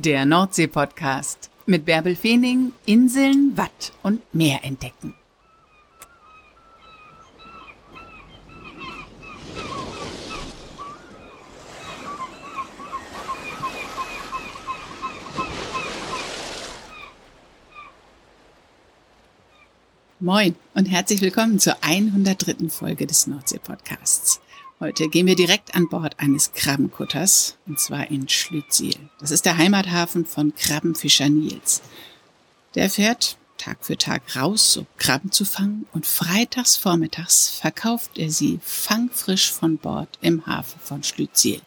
Der Nordsee-Podcast mit Bärbel Feening, Inseln, Watt und Meer entdecken. Moin und herzlich willkommen zur 103. Folge des Nordsee-Podcasts. Heute gehen wir direkt an Bord eines Krabbenkutters, und zwar in Schlütziel. Das ist der Heimathafen von Krabbenfischer Nils. Der fährt Tag für Tag raus, um Krabben zu fangen, und freitags vormittags verkauft er sie fangfrisch von Bord im Hafen von Schlütziel.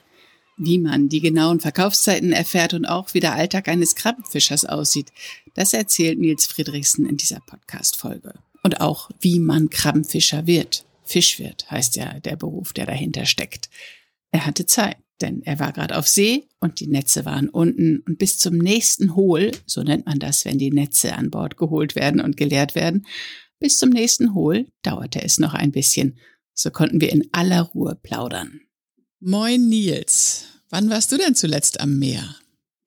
Wie man die genauen Verkaufszeiten erfährt und auch wie der Alltag eines Krabbenfischers aussieht, das erzählt Nils Friedrichsen in dieser Podcast-Folge. Und auch, wie man Krabbenfischer wird. Fischwirt heißt ja der Beruf, der dahinter steckt. Er hatte Zeit, denn er war gerade auf See und die Netze waren unten und bis zum nächsten Hohl, so nennt man das, wenn die Netze an Bord geholt werden und geleert werden, bis zum nächsten Hohl dauerte es noch ein bisschen. So konnten wir in aller Ruhe plaudern. Moin Nils, wann warst du denn zuletzt am Meer?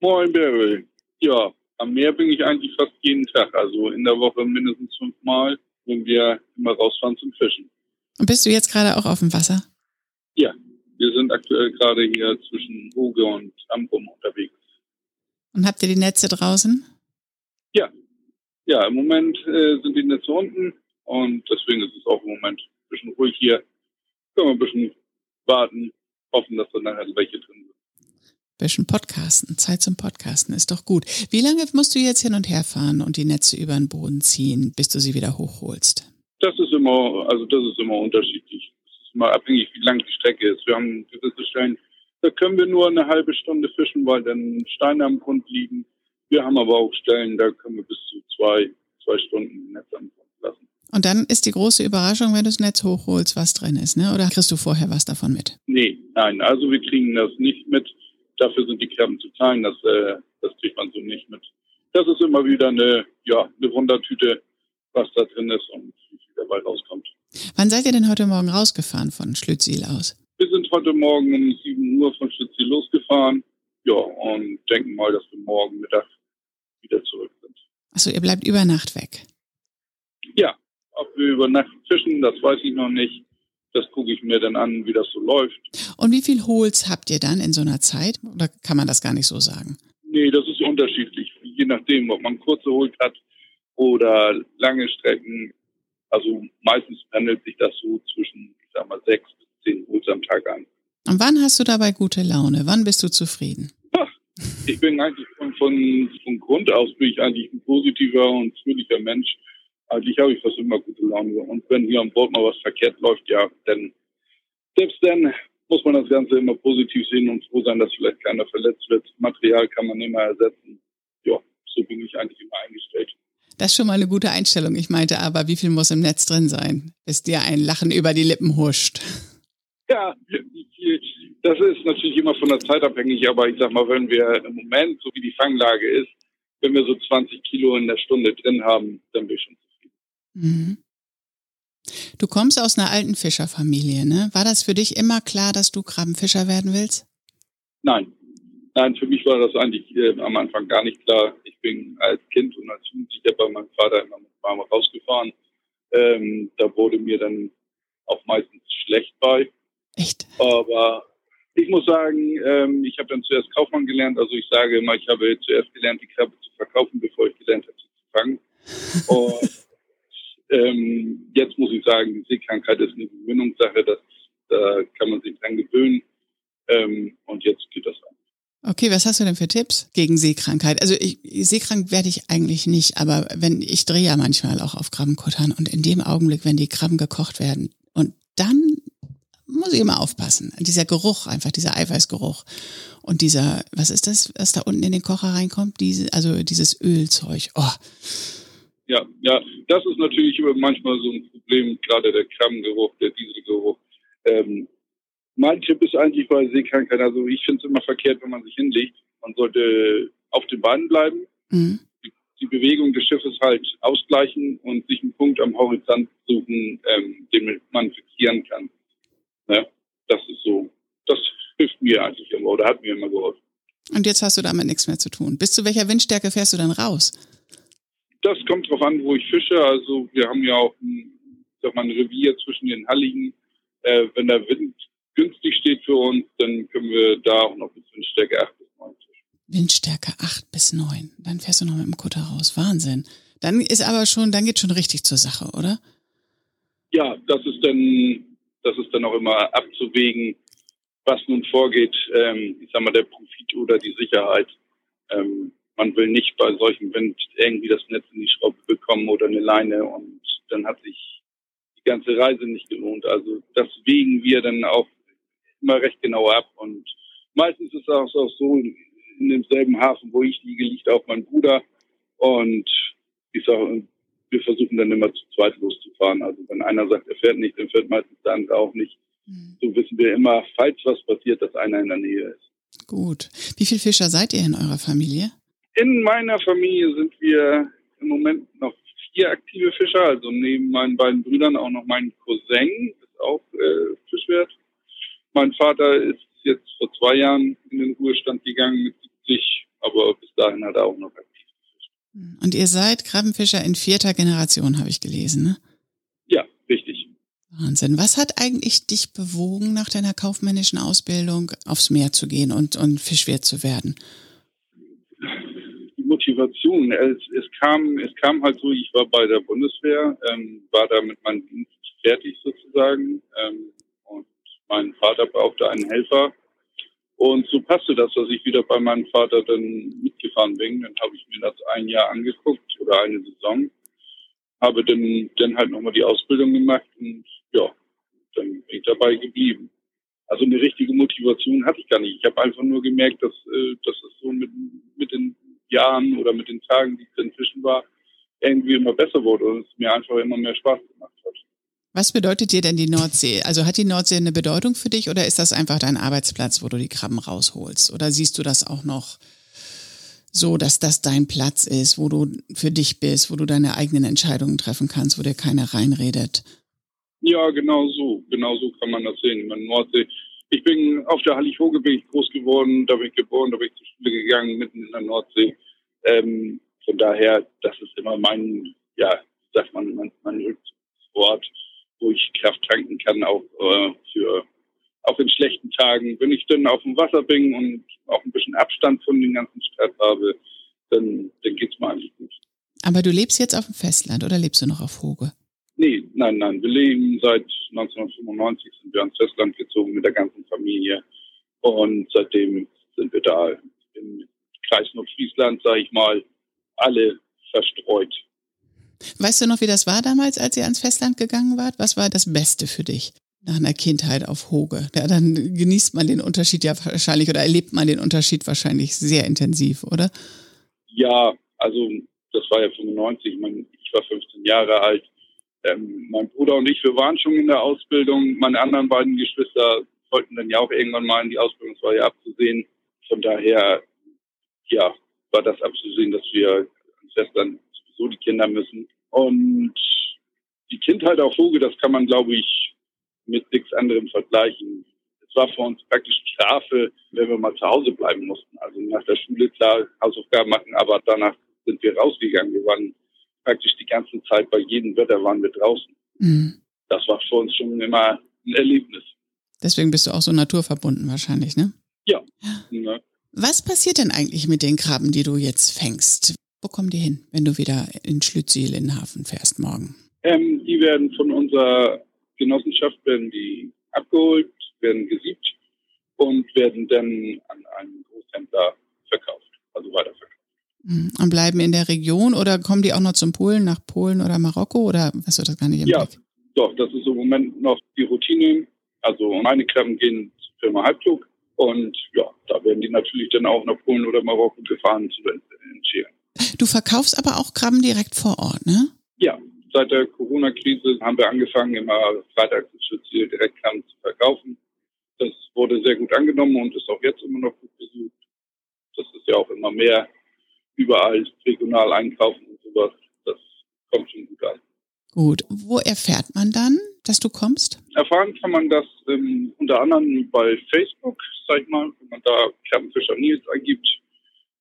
Moin Beryl. Ja, am Meer bin ich eigentlich fast jeden Tag, also in der Woche mindestens fünfmal, wenn wir immer rausfahren zum Fischen. Und bist du jetzt gerade auch auf dem Wasser? Ja, wir sind aktuell gerade hier zwischen Uge und Amrum unterwegs. Und habt ihr die Netze draußen? Ja, ja, im Moment äh, sind die Netze unten und deswegen ist es auch im Moment ein bisschen ruhig hier. Können wir ein bisschen warten, hoffen, dass dann nachher welche drin sind. Bisschen Podcasten, Zeit zum Podcasten ist doch gut. Wie lange musst du jetzt hin und her fahren und die Netze über den Boden ziehen, bis du sie wieder hochholst? Das ist immer, also das ist immer unterschiedlich. Es ist immer abhängig, wie lang die Strecke ist. Wir haben gewisse Stellen, da können wir nur eine halbe Stunde fischen, weil dann Steine am Grund liegen. Wir haben aber auch Stellen, da können wir bis zu zwei, zwei Stunden Netz am Grund lassen. Und dann ist die große Überraschung, wenn du das Netz hochholst, was drin ist, ne? Oder kriegst du vorher was davon mit? Nee, nein, also wir kriegen das nicht mit. Dafür sind die Krabben zu klein, das, äh, das kriegt man so nicht mit. Das ist immer wieder eine, ja, eine Wundertüte, was da drin ist und wie viel dabei rauskommt. Wann seid ihr denn heute Morgen rausgefahren von Schlütziel aus? Wir sind heute Morgen um 7 Uhr von Schlütziel losgefahren. Ja, und denken mal, dass wir morgen Mittag wieder zurück sind. Achso, ihr bleibt über Nacht weg. Ja, ob wir über Nacht fischen, das weiß ich noch nicht. Das gucke ich mir dann an, wie das so läuft. Und wie viel Hols habt ihr dann in so einer Zeit? Oder kann man das gar nicht so sagen? Nee, das ist unterschiedlich. Je nachdem, ob man kurze Holt hat oder lange Strecken. Also meistens pendelt sich das so zwischen, ich sag mal, sechs bis zehn Hols am Tag an. Und wann hast du dabei gute Laune? Wann bist du zufrieden? Ach, ich bin eigentlich von, von, von Grund aus bin ich eigentlich ein positiver und fröhlicher Mensch. Eigentlich habe ich fast immer gute Laune. Und wenn hier an Bord mal was verkehrt läuft, ja, dann selbst dann muss man das Ganze immer positiv sehen und froh sein, dass vielleicht keiner verletzt wird. Material kann man immer ersetzen. Ja, so bin ich eigentlich immer eingestellt. Das ist schon mal eine gute Einstellung. Ich meinte aber, wie viel muss im Netz drin sein, bis dir ein Lachen über die Lippen huscht? Ja, das ist natürlich immer von der Zeit abhängig, aber ich sag mal, wenn wir im Moment, so wie die Fanglage ist, wenn wir so 20 Kilo in der Stunde drin haben, dann bin ich schon zufrieden. Mhm. Du kommst aus einer alten Fischerfamilie, ne? War das für dich immer klar, dass du Krabbenfischer werden willst? Nein. Nein, für mich war das eigentlich äh, am Anfang gar nicht klar. Ich bin als Kind und als Jugendlicher bei meinem Vater immer mit Mama rausgefahren. Ähm, da wurde mir dann auch meistens schlecht bei. Echt? Aber ich muss sagen, ähm, ich habe dann zuerst Kaufmann gelernt. Also ich sage immer, ich habe zuerst gelernt, die Krabbe zu verkaufen, bevor ich gelernt habe, sie zu fangen. Und ähm, jetzt muss ich sagen, die Seekrankheit ist eine Gewöhnungssache. Das, da kann man sich dran gewöhnen. Ähm, und jetzt geht das an. Okay, was hast du denn für Tipps gegen Seekrankheit? Also ich, seekrank werde ich eigentlich nicht, aber wenn ich drehe ja manchmal auch auf Krabbenkuttern und in dem Augenblick, wenn die Krabben gekocht werden und dann muss ich immer aufpassen. Dieser Geruch, einfach dieser Eiweißgeruch und dieser, was ist das, was da unten in den Kocher reinkommt? Diese, also dieses Ölzeug. Oh. Ja, ja, das ist natürlich manchmal so ein Problem, gerade der Krabbengeruch, der Dieselgeruch. Ähm, mein Tipp ist eigentlich bei Seekrankheit, also ich finde es immer verkehrt, wenn man sich hinlegt. Man sollte auf den Beinen bleiben, Mhm. die, Bewegung des Schiffes halt ausgleichen und sich einen Punkt am Horizont suchen, ähm, den man fixieren kann. Ne? Das ist so, das hilft mir eigentlich immer oder hat mir immer geholfen. Und jetzt hast du damit nichts mehr zu tun. Bis zu welcher Windstärke fährst du dann raus? Das kommt drauf an, wo ich fische. Also wir haben ja auch ein, sag mal, ein Revier zwischen den Halligen. Äh, wenn der Wind günstig steht für uns, dann können wir da auch noch bis Windstärke 8 bis 9 fischen. Windstärke 8 bis 9. Dann fährst du noch mit dem Kutter raus. Wahnsinn. Dann ist aber schon, dann geht schon richtig zur Sache, oder? Ja, das ist dann, das ist dann auch immer abzuwägen, was nun vorgeht. Ähm, ich sag mal, der Profit oder die Sicherheit. Ähm, man will nicht bei solchem Wind irgendwie das Netz in die Schraube bekommen oder eine Leine und dann hat sich die ganze Reise nicht gelohnt. Also das wägen wir dann auch immer recht genau ab und meistens ist es auch so, in demselben Hafen, wo ich liege, liegt auch mein Bruder und ich sage, wir versuchen dann immer zu zweit loszufahren. Also wenn einer sagt, er fährt nicht, dann fährt meistens der andere auch nicht. Mhm. So wissen wir immer, falls was passiert, dass einer in der Nähe ist. Gut. Wie viele Fischer seid ihr in eurer Familie? In meiner Familie sind wir im Moment noch vier aktive Fischer, also neben meinen beiden Brüdern auch noch mein Cousin, ist auch äh, Fischwirt. Mein Vater ist jetzt vor zwei Jahren in den Ruhestand gegangen mit 70, aber bis dahin hat er auch noch aktiv gefischt. Und ihr seid Krabbenfischer in vierter Generation, habe ich gelesen, ne? Ja, richtig. Wahnsinn. Was hat eigentlich dich bewogen, nach deiner kaufmännischen Ausbildung aufs Meer zu gehen und, und Fischwirt zu werden? Motivation. Es, es, kam, es kam halt so, ich war bei der Bundeswehr, ähm, war da mit meinem Dienst fertig sozusagen ähm, mein Vater brauchte einen Helfer. Und so passte das, dass ich wieder bei meinem Vater dann mitgefahren bin. Dann habe ich mir das ein Jahr angeguckt oder eine Saison, habe dann, dann halt nochmal die Ausbildung gemacht und ja, dann bin ich dabei geblieben. Also eine richtige Motivation hatte ich gar nicht. Ich habe einfach nur gemerkt, dass, äh, dass es so mit, mit den Jahren oder mit den Tagen, die ich drin fischen war, irgendwie immer besser wurde und es mir einfach immer mehr Spaß gemacht hat. Was bedeutet dir denn die Nordsee? Also hat die Nordsee eine Bedeutung für dich oder ist das einfach dein Arbeitsplatz, wo du die Krabben rausholst? Oder siehst du das auch noch so, dass das dein Platz ist, wo du für dich bist, wo du deine eigenen Entscheidungen treffen kannst, wo dir keiner reinredet? Ja, genau so. Genau so kann man das sehen. Meine, Nordsee ich bin auf der Hallig-Hoge bin ich groß geworden, da bin ich geboren, da bin ich zur Schule gegangen, mitten in der Nordsee. Ähm, von daher, das ist immer mein, ja, sagt man, mein, mein Rückzugsort, wo ich Kraft tanken kann, auch äh, für auch in schlechten Tagen. Wenn ich dann auf dem Wasser bin und auch ein bisschen Abstand von den ganzen Stadt habe, dann, dann geht's mir eigentlich gut. Aber du lebst jetzt auf dem Festland oder lebst du noch auf Hoge? Nee, nein, nein. Wir leben seit 1995, sind wir ans Festland gezogen mit der ganzen Familie. Und seitdem sind wir da im Kreis Nordfriesland, sage ich mal, alle verstreut. Weißt du noch, wie das war damals, als ihr ans Festland gegangen wart? Was war das Beste für dich nach einer Kindheit auf Hoge? Ja, dann genießt man den Unterschied ja wahrscheinlich oder erlebt man den Unterschied wahrscheinlich sehr intensiv, oder? Ja, also das war ja 95. Ich, meine, ich war 15 Jahre alt ähm, mein Bruder und ich, wir waren schon in der Ausbildung. Meine anderen beiden Geschwister wollten dann ja auch irgendwann mal in die Ausbildung, war ja abzusehen. Von daher, ja, war das abzusehen, dass wir Festland sowieso die Kinder müssen. Und die Kindheit auf Vogel, das kann man, glaube ich, mit nichts anderem vergleichen. Es war für uns praktisch Strafe, wenn wir mal zu Hause bleiben mussten. Also nach der Schule klar Hausaufgaben machen, aber danach sind wir rausgegangen. Wir waren praktisch die ganze Zeit bei jedem Wetter waren wir draußen. Mhm. Das war für uns schon immer ein Erlebnis. Deswegen bist du auch so naturverbunden wahrscheinlich, ne? Ja. ja. Was passiert denn eigentlich mit den Krabben, die du jetzt fängst? Wo kommen die hin, wenn du wieder in Schlütziel in den Hafen fährst morgen? Ähm, die werden von unserer Genossenschaft werden die abgeholt, werden gesiebt und werden dann an einen Großhändler verkauft, also weiterverkauft. Mhm. Und bleiben in der Region oder kommen die auch noch zum Polen, nach Polen oder Marokko oder was wird das gar nicht im Ja, Blick? doch, das ist im Moment noch die Routine. Also meine Krabben gehen zur Firma Halbflug und ja, da werden die natürlich dann auch nach Polen oder Marokko gefahren zu entscheren. Du verkaufst aber auch Krabben direkt vor Ort, ne? Ja, seit der Corona-Krise haben wir angefangen, immer freitags Ziel direkt Krabben zu verkaufen. Das wurde sehr gut angenommen und ist auch jetzt immer noch gut besucht. Das ist ja auch immer mehr überall regional einkaufen und sowas. Das kommt schon gut an. Gut. Wo erfährt man dann, dass du kommst? Erfahren kann man das ähm, unter anderem bei Facebook, sag ich mal, wenn man da Krabbenfischer Nils eingibt.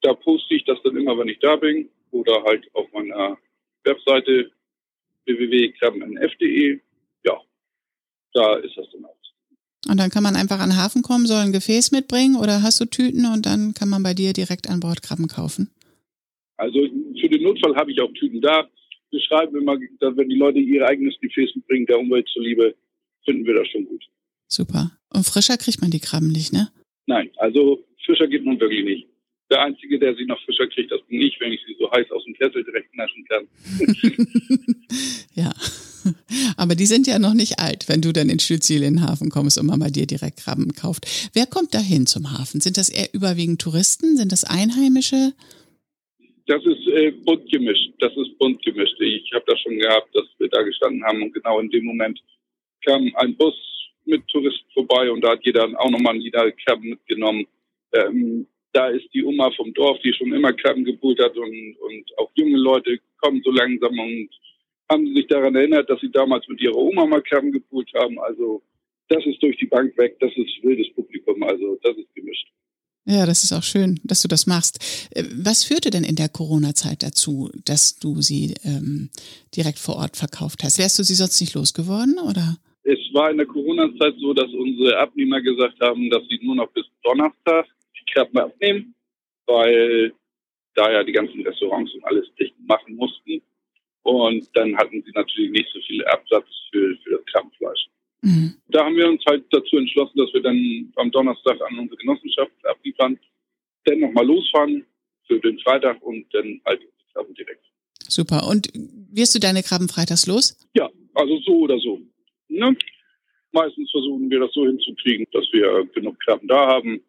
Da poste ich das dann immer, wenn ich da bin. Oder halt auf meiner Webseite www.krabbennf.de. Ja, da ist das dann auch. Und dann kann man einfach an den Hafen kommen, soll ein Gefäß mitbringen oder hast du Tüten und dann kann man bei dir direkt an Bord Krabben kaufen? Also für den Notfall habe ich auch Tüten da. Wir schreiben immer, dass wenn die Leute ihr eigenes Gefäß mitbringen, der Umwelt zuliebe, finden wir das schon gut. Super. Und frischer kriegt man die Krabben nicht, ne? Nein, also frischer geht nun wirklich nicht. Der Einzige, der sie noch frischer kriegt, das bin ich, wenn ich sie so heiß aus dem Kessel direkt naschen kann. ja. Aber die sind ja noch nicht alt, wenn du dann in den Hafen kommst und man bei dir direkt Krabben kauft. Wer kommt da hin zum Hafen? Sind das eher überwiegend Touristen? Sind das Einheimische? Das ist äh, bunt gemischt. Das ist bunt gemischt. Ich habe das schon gehabt, dass wir da gestanden haben und genau in dem Moment kam ein Bus mit Touristen vorbei und da hat jeder auch nochmal einen Krabben mitgenommen. Ähm, da ist die Oma vom Dorf, die schon immer Krabben gepult hat und, und auch junge Leute kommen so langsam und haben sich daran erinnert, dass sie damals mit ihrer Oma mal Krabben gepult haben. Also das ist durch die Bank weg, das ist wildes Publikum, also das ist gemischt. Ja, das ist auch schön, dass du das machst. Äh, was führte denn in der Corona-Zeit dazu, dass du sie ähm, direkt vor Ort verkauft hast? Wärst du sie sonst nicht losgeworden oder? Es war in der Corona-Zeit so, dass unsere Abnehmer gesagt haben, dass sie nur noch bis Donnerstag die Krabben abnehmen, weil da ja die ganzen Restaurants und alles dicht machen mussten. Und dann hatten sie natürlich nicht so viel Absatz für, für das Krabbenfleisch. Mhm. Da haben wir uns halt dazu entschlossen, dass wir dann am Donnerstag an unsere Genossenschaft abliefern, dann nochmal losfahren für den Freitag und dann halt die Krabben direkt. Super. Und wirst du deine Krabben freitags los? Ja, also so oder so. Ne? Meistens versuchen wir das so hinzukriegen, dass wir genug Krabben da haben.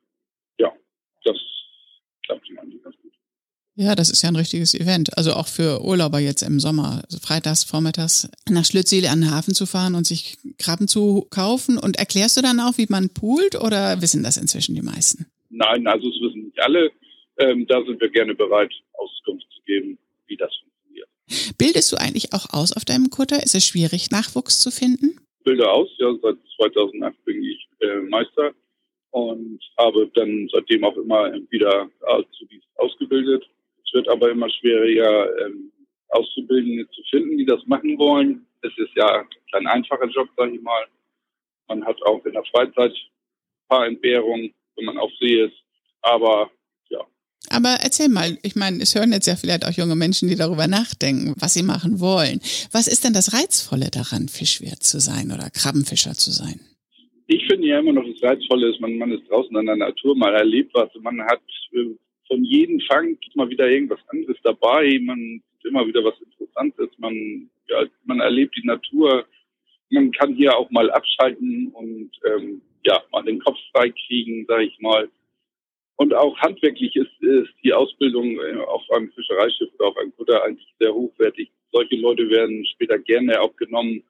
Ja, das klappt immer ganz gut. Ja, das ist ja ein richtiges Event. Also auch für Urlauber jetzt im Sommer, also freitags, vormittags nach Schlütziel an den Hafen zu fahren und sich Krabben zu kaufen. Und erklärst du dann auch, wie man poolt oder wissen das inzwischen die meisten? Nein, also es wissen nicht alle. Ähm, da sind wir gerne bereit, Auskunft zu geben, wie das funktioniert. Bildest du eigentlich auch aus auf deinem Kutter? Ist es schwierig, Nachwuchs zu finden? Bilde aus, ja, seit 2008 bin ich äh, Meister und habe dann seitdem auch immer wieder Azubis ausgebildet wird aber immer schwieriger, ähm, Auszubildende zu finden, die das machen wollen. Es ist ja kein einfacher Job, sage ich mal. Man hat auch in der Freizeit ein paar Entbehrungen, wenn man auf See ist. Aber ja. Aber erzähl mal, ich meine, es hören jetzt ja vielleicht auch junge Menschen, die darüber nachdenken, was sie machen wollen. Was ist denn das Reizvolle daran, Fischwirt zu sein oder Krabbenfischer zu sein? Ich finde ja immer noch, das Reizvolle ist, man, man ist draußen in der Natur, mal erlebt was. Man hat äh, von jedem Fang mal wieder irgendwas anderes dabei. Man sieht immer wieder was Interessantes. Man, ja, man erlebt die Natur. Man kann hier auch mal abschalten und ähm, ja, mal den Kopf frei kriegen, sage ich mal. Und auch handwerklich ist, ist die Ausbildung äh, auf einem Fischereischiff oder auf einem Kutter eigentlich sehr hochwertig. Solche Leute werden später gerne auch genommen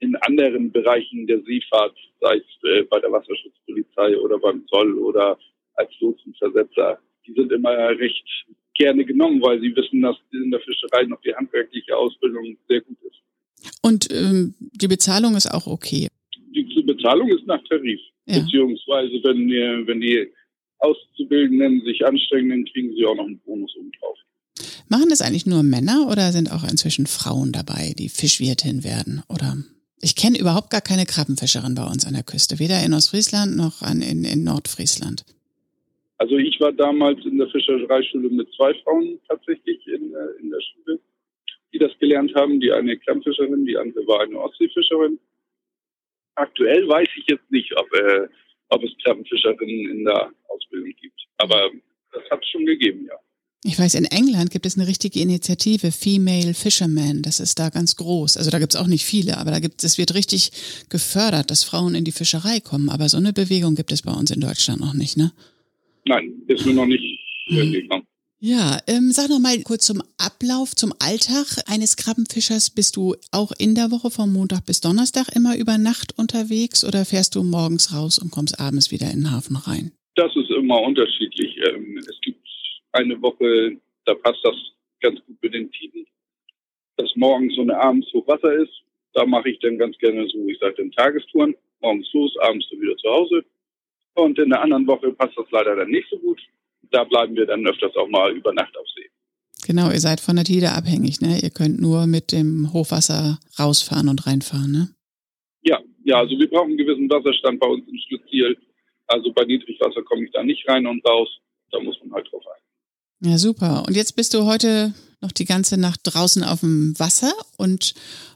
in anderen Bereichen der Seefahrt, sei es äh, bei der Wasserschutzpolizei oder beim Zoll oder als Lotsenversetzer die sind immer recht gerne genommen, weil sie wissen, dass in der Fischerei noch die handwerkliche Ausbildung sehr gut ist. Und ähm, die Bezahlung ist auch okay? Die Bezahlung ist nach Tarif. Ja. Beziehungsweise, wenn, die, wenn die Auszubildenden sich anstrengen, dann kriegen sie auch noch einen Bonus obendrauf. Machen das eigentlich nur Männer oder sind auch inzwischen Frauen dabei, die Fischwirtin werden? Oder ich kenne überhaupt gar keine Krabbenfischerin bei uns an der Küste, weder in Ostfriesland noch an, in, in Nordfriesland. Also ich war damals in der Fischereischule mit zwei Frauen tatsächlich in, äh, in der Schule, die das gelernt haben. Die eine Klammfischerin, die andere war eine Ostseefischerin. Aktuell weiß ich jetzt nicht, ob, äh, ob es Klammfischerinnen in der Ausbildung gibt. Aber das hat es schon gegeben, ja. Ich weiß, in England gibt es eine richtige Initiative, Female Fishermen. Das ist da ganz groß. Also da gibt es auch nicht viele, aber da gibt es wird richtig gefördert, dass Frauen in die Fischerei kommen. Aber so eine Bewegung gibt es bei uns in Deutschland noch nicht, ne? Nein, ist mir noch nicht mhm. gekommen. Ja, ähm, sag noch mal kurz zum Ablauf, zum Alltag eines Krabbenfischers. Bist du auch in der Woche von Montag bis Donnerstag immer über Nacht unterwegs oder fährst du morgens raus und kommst abends wieder in den Hafen rein? Das ist immer unterschiedlich. Ähm, es gibt eine Woche, da passt das ganz gut mit den Tiden, dass morgens und abends Hochwasser ist. Da mache ich dann ganz gerne so, ich sage dann Tagestouren, morgens los, abends dann wieder zu Hause. Und in der anderen Woche passt das leider dann nicht so gut. Da bleiben wir dann öfters auch mal über Nacht auf See. Genau, ihr seid von der Tide abhängig, ne? Ihr könnt nur mit dem Hochwasser rausfahren und reinfahren, ne? Ja, ja, also wir brauchen einen gewissen Wasserstand bei uns im Schlitziel. Also bei Niedrigwasser komme ich da nicht rein und raus. Da muss man halt drauf achten. Ja, super. Und jetzt bist du heute noch die ganze Nacht draußen auf dem Wasser und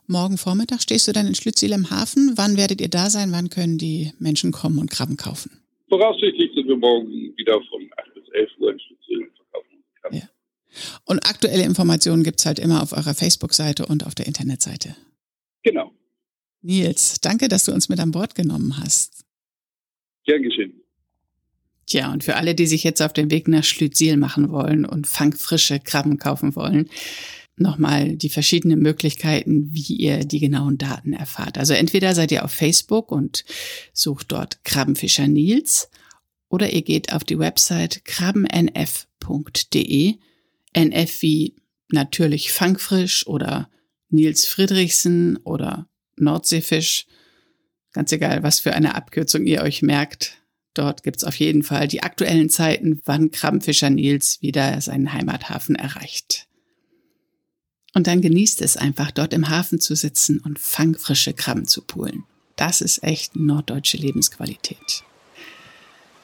morgen Vormittag stehst du dann in Schlütziel im Hafen. Wann werdet ihr da sein? Wann können die Menschen kommen und Krabben kaufen? Voraussichtlich sind wir morgen wieder von 8 bis 11 Uhr in Schlütziel und verkaufen Krabben. Ja. Und aktuelle Informationen gibt's halt immer auf eurer Facebook-Seite und auf der Internetseite. Genau. Nils, danke, dass du uns mit an Bord genommen hast. Gern geschehen. Tja, und für alle, die sich jetzt auf den Weg nach Schlütziel machen wollen und fangfrische Krabben kaufen wollen, nochmal die verschiedenen Möglichkeiten, wie ihr die genauen Daten erfahrt. Also entweder seid ihr auf Facebook und sucht dort Krabbenfischer Nils oder ihr geht auf die Website krabbennf.de, NF wie natürlich fangfrisch oder Nils Friedrichsen oder Nordseefisch. Ganz egal, was für eine Abkürzung ihr euch merkt. Dort gibt's auf jeden Fall die aktuellen Zeiten, wann Krabbenfischer Nils wieder seinen Heimathafen erreicht. Und dann genießt es einfach, dort im Hafen zu sitzen und fangfrische Krabben zu poolen. Das ist echt norddeutsche Lebensqualität.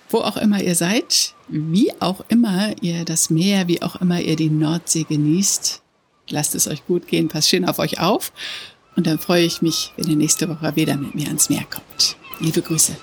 Wo auch immer ihr seid, wie auch immer ihr das Meer, wie auch immer ihr die Nordsee genießt, lasst es euch gut gehen, passt schön auf euch auf und dann freue ich mich, wenn ihr nächste Woche wieder mit mir ans Meer kommt. Liebe Grüße.